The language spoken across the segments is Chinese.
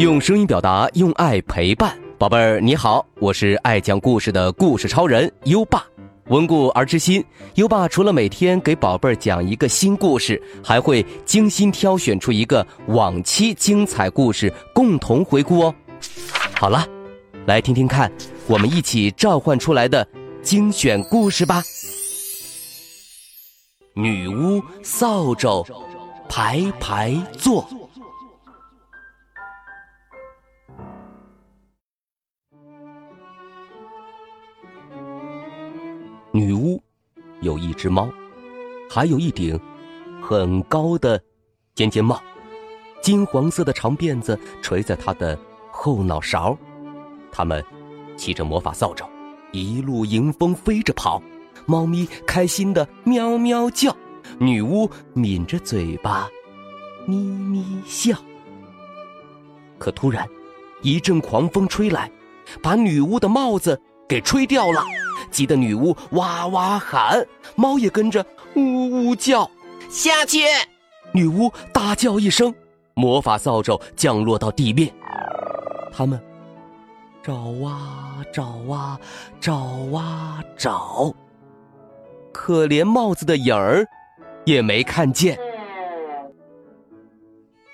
用声音表达，用爱陪伴，宝贝儿你好，我是爱讲故事的故事超人优爸。温故而知新，优爸除了每天给宝贝儿讲一个新故事，还会精心挑选出一个往期精彩故事共同回顾哦。好了，来听听看，我们一起召唤出来的精选故事吧。女巫扫帚排排坐。有一只猫，还有一顶很高的尖尖帽，金黄色的长辫子垂在她的后脑勺。他们骑着魔法扫帚，一路迎风飞着跑。猫咪开心的喵喵叫，女巫抿着嘴巴，咪咪笑。可突然，一阵狂风吹来，把女巫的帽子给吹掉了。急得女巫哇哇喊，猫也跟着呜呜叫。下去！女巫大叫一声，魔法扫帚降落到地面。他们找啊找啊找啊找，可连帽子的影儿也没看见。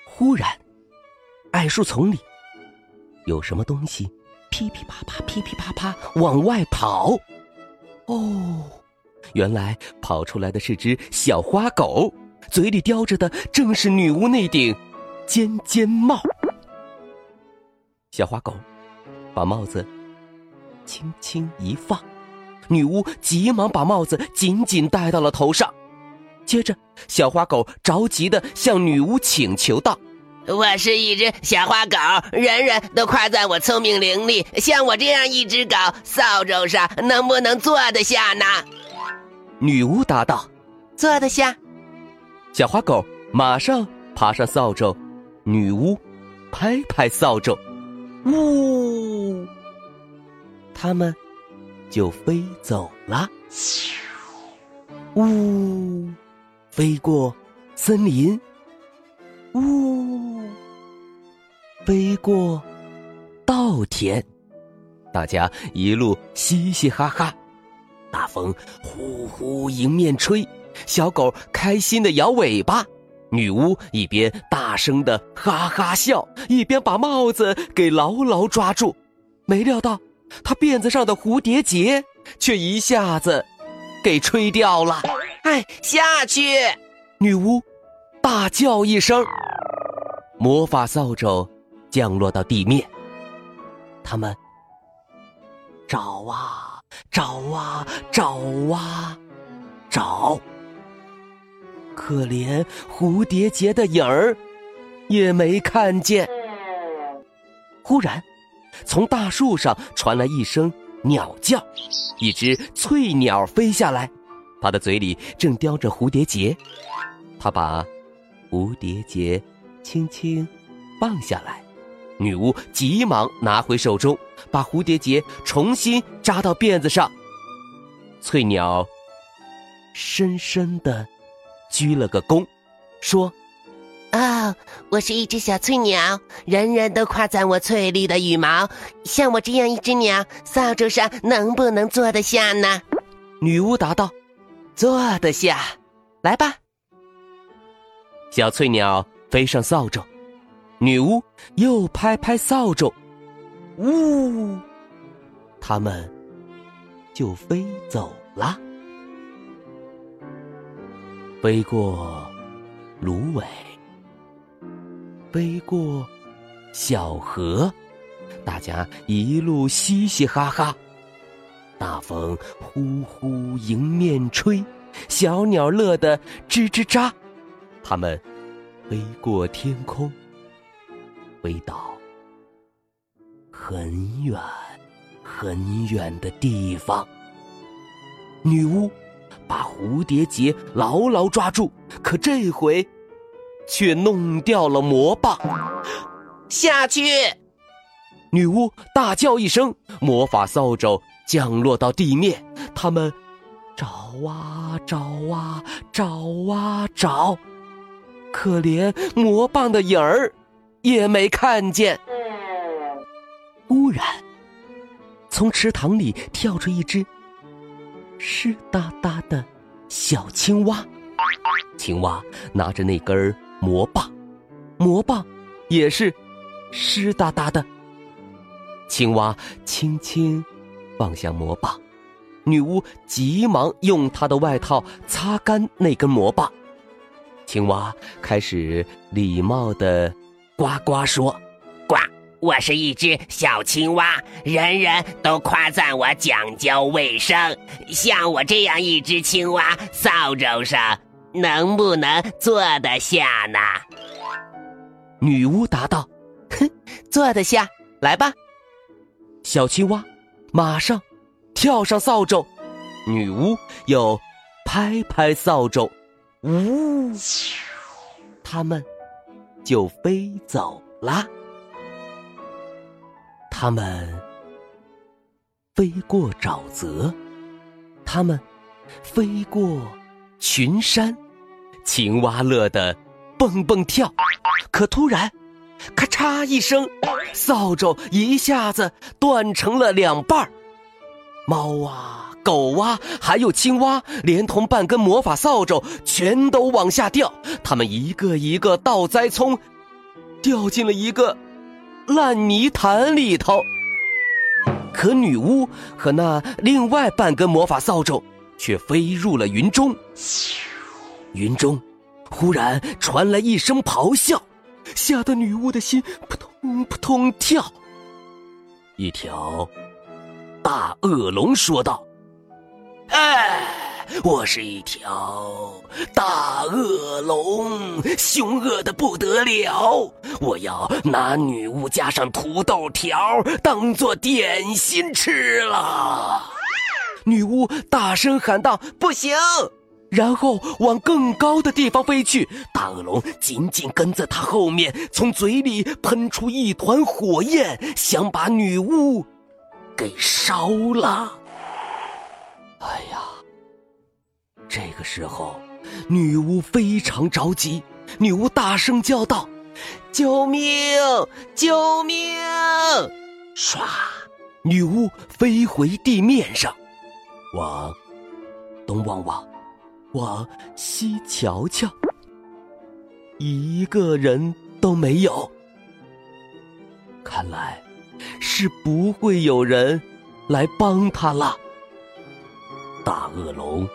忽然，矮树丛里有什么东西噼噼啪啪、噼噼啪啪往外跑。哦，原来跑出来的是只小花狗，嘴里叼着的正是女巫那顶尖尖帽。小花狗把帽子轻轻一放，女巫急忙把帽子紧紧戴到了头上。接着，小花狗着急的向女巫请求道。我是一只小花狗，人人都夸赞我聪明伶俐。像我这样一只狗，扫帚上能不能坐得下呢？女巫答道：“坐得下。”小花狗马上爬上扫帚，女巫拍拍扫帚，呜，它们就飞走了。呜，飞过森林。呜，飞过稻田，大家一路嘻嘻哈哈。大风呼呼迎面吹，小狗开心的摇尾巴。女巫一边大声的哈哈笑，一边把帽子给牢牢抓住。没料到，她辫子上的蝴蝶结却一下子给吹掉了。哎，下去！女巫大叫一声。魔法扫帚降落到地面，他们找啊找啊找啊找，可怜蝴蝶结的影儿也没看见。忽然，从大树上传来一声鸟叫，一只翠鸟飞下来，它的嘴里正叼着蝴蝶结，它把蝴蝶结。轻轻放下来，女巫急忙拿回手中，把蝴蝶结重新扎到辫子上。翠鸟深深的鞠了个躬，说：“啊，我是一只小翠鸟，人人都夸赞我翠绿的羽毛。像我这样一只鸟，扫帚上能不能坐得下呢？”女巫答道：“坐得下，来吧。”小翠鸟。飞上扫帚，女巫又拍拍扫帚，呜，它们就飞走了。飞过芦苇，飞过小河，大家一路嘻嘻哈哈。大风呼呼迎面吹，小鸟乐得吱吱喳，它们。飞过天空，飞到很远很远的地方。女巫把蝴蝶结牢牢抓住，可这回却弄掉了魔棒。下去！女巫大叫一声，魔法扫帚降落到地面。他们找啊找啊找啊找。可怜魔棒的影儿也没看见。突然，从池塘里跳出一只湿哒哒的小青蛙。青蛙拿着那根魔棒，魔棒也是湿哒哒的。青蛙轻轻放下魔棒，女巫急忙用她的外套擦干那根魔棒。青蛙开始礼貌的呱呱说：“呱，我是一只小青蛙，人人都夸赞我讲究卫生。像我这样一只青蛙，扫帚上能不能坐得下呢？”女巫答道：“哼，坐得下，来吧。”小青蛙马上跳上扫帚，女巫又拍拍扫帚，呜，他们就飞走了。他们飞过沼泽，他们飞过群山，青蛙乐得蹦蹦跳，可突然。咔嚓一声，扫帚一下子断成了两半儿。猫啊，狗蛙，还有青蛙，连同半根魔法扫帚，全都往下掉。它们一个一个倒栽葱，掉进了一个烂泥潭里头。可女巫和那另外半根魔法扫帚却飞入了云中。云中忽然传来一声咆哮。吓得女巫的心扑通扑通跳。一条大恶龙说道：“哎，我是一条大恶龙，凶恶的不得了！我要拿女巫加上土豆条当做点心吃了。”女巫大声喊道：“不行！”然后往更高的地方飞去，大恶龙紧紧跟在他后面，从嘴里喷出一团火焰，想把女巫给烧了。哎呀！这个时候，女巫非常着急，女巫大声叫道：“救命！救命！”唰，女巫飞回地面上，往东望望。往西瞧瞧，一个人都没有。看来是不会有人来帮他了。大恶龙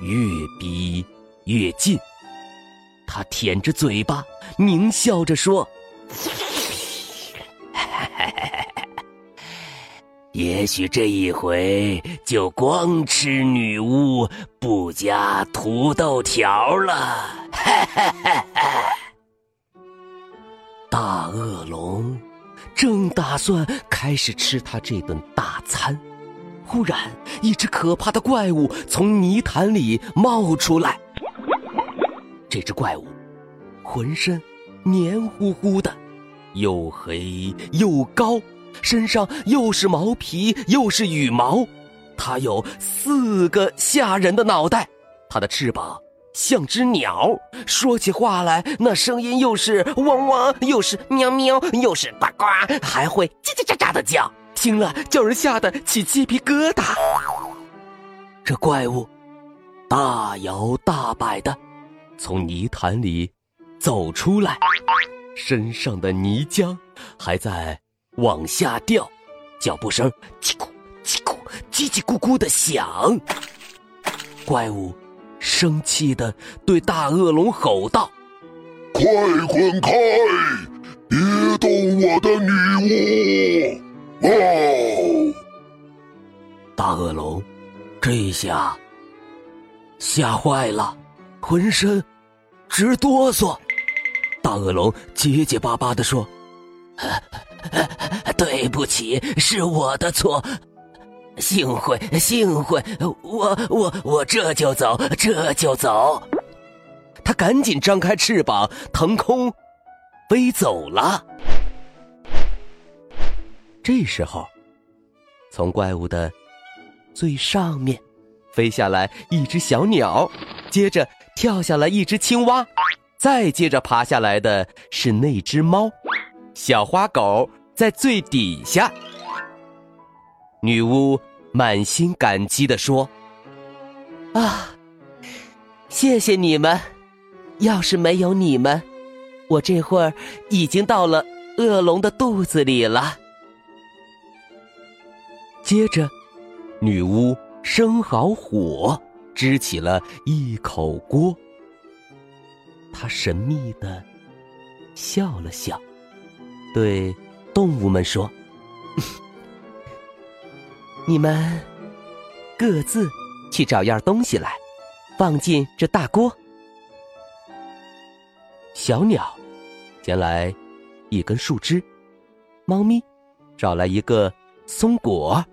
越逼越近，他舔着嘴巴，狞笑着说。也许这一回就光吃女巫，不加土豆条了。大恶龙正打算开始吃他这顿大餐，忽然一只可怕的怪物从泥潭里冒出来。这只怪物浑身黏糊糊的，又黑又高。身上又是毛皮又是羽毛，它有四个吓人的脑袋，它的翅膀像只鸟，说起话来那声音又是汪汪，又是喵喵，又是呱呱，还会叽叽喳喳的叫，听了叫人吓得起鸡皮疙瘩。这怪物大摇大摆的从泥潭里走出来，身上的泥浆还在。往下掉，脚步声叽咕叽咕叽叽咕咕的响。怪物生气的对大恶龙吼道：“快滚开！别动我的女巫！”哦，大恶龙这一下吓坏了，浑身直哆嗦。大恶龙结结巴巴的说。对不起，是我的错。幸会，幸会，我我我这就走，这就走。他赶紧张开翅膀，腾空飞走了。这时候，从怪物的最上面飞下来一只小鸟，接着跳下来一只青蛙，再接着爬下来的是那只猫。小花狗在最底下，女巫满心感激地说：“啊，谢谢你们！要是没有你们，我这会儿已经到了恶龙的肚子里了。”接着，女巫生好火，支起了一口锅。她神秘的笑了笑，对动物们说。你们各自去找样东西来，放进这大锅。小鸟捡来一根树枝，猫咪找来一个松果，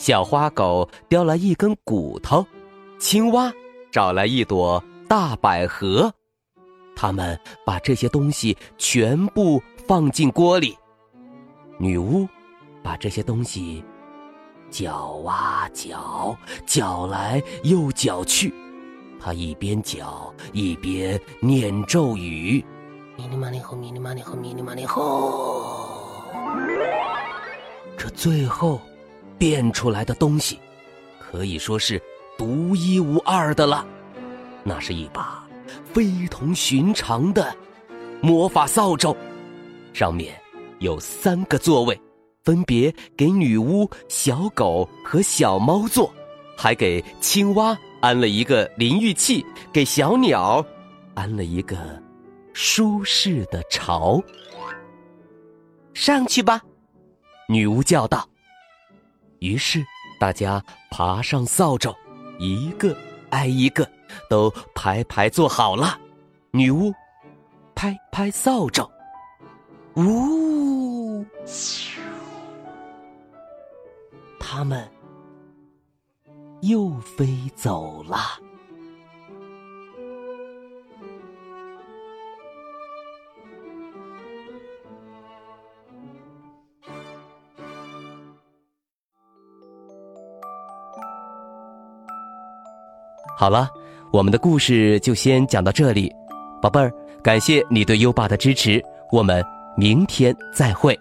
小花狗叼来一根骨头，青蛙找来一朵大百合。他们把这些东西全部放进锅里。女巫把这些东西。搅啊搅，搅来又搅去，他一边搅一边念咒语：“咪哩嘛哩吼，咪哩嘛哩吼，咪哩嘛哩吼。”这最后变出来的东西，可以说是独一无二的了。那是一把非同寻常的魔法扫帚，上面有三个座位。分别给女巫、小狗和小猫坐，还给青蛙安了一个淋浴器，给小鸟安了一个舒适的巢。上去吧，女巫叫道。于是大家爬上扫帚，一个挨一个，都排排坐好了。女巫拍拍扫帚，呜。他们又飞走了。好了，我们的故事就先讲到这里，宝贝儿，感谢你对优爸的支持，我们明天再会。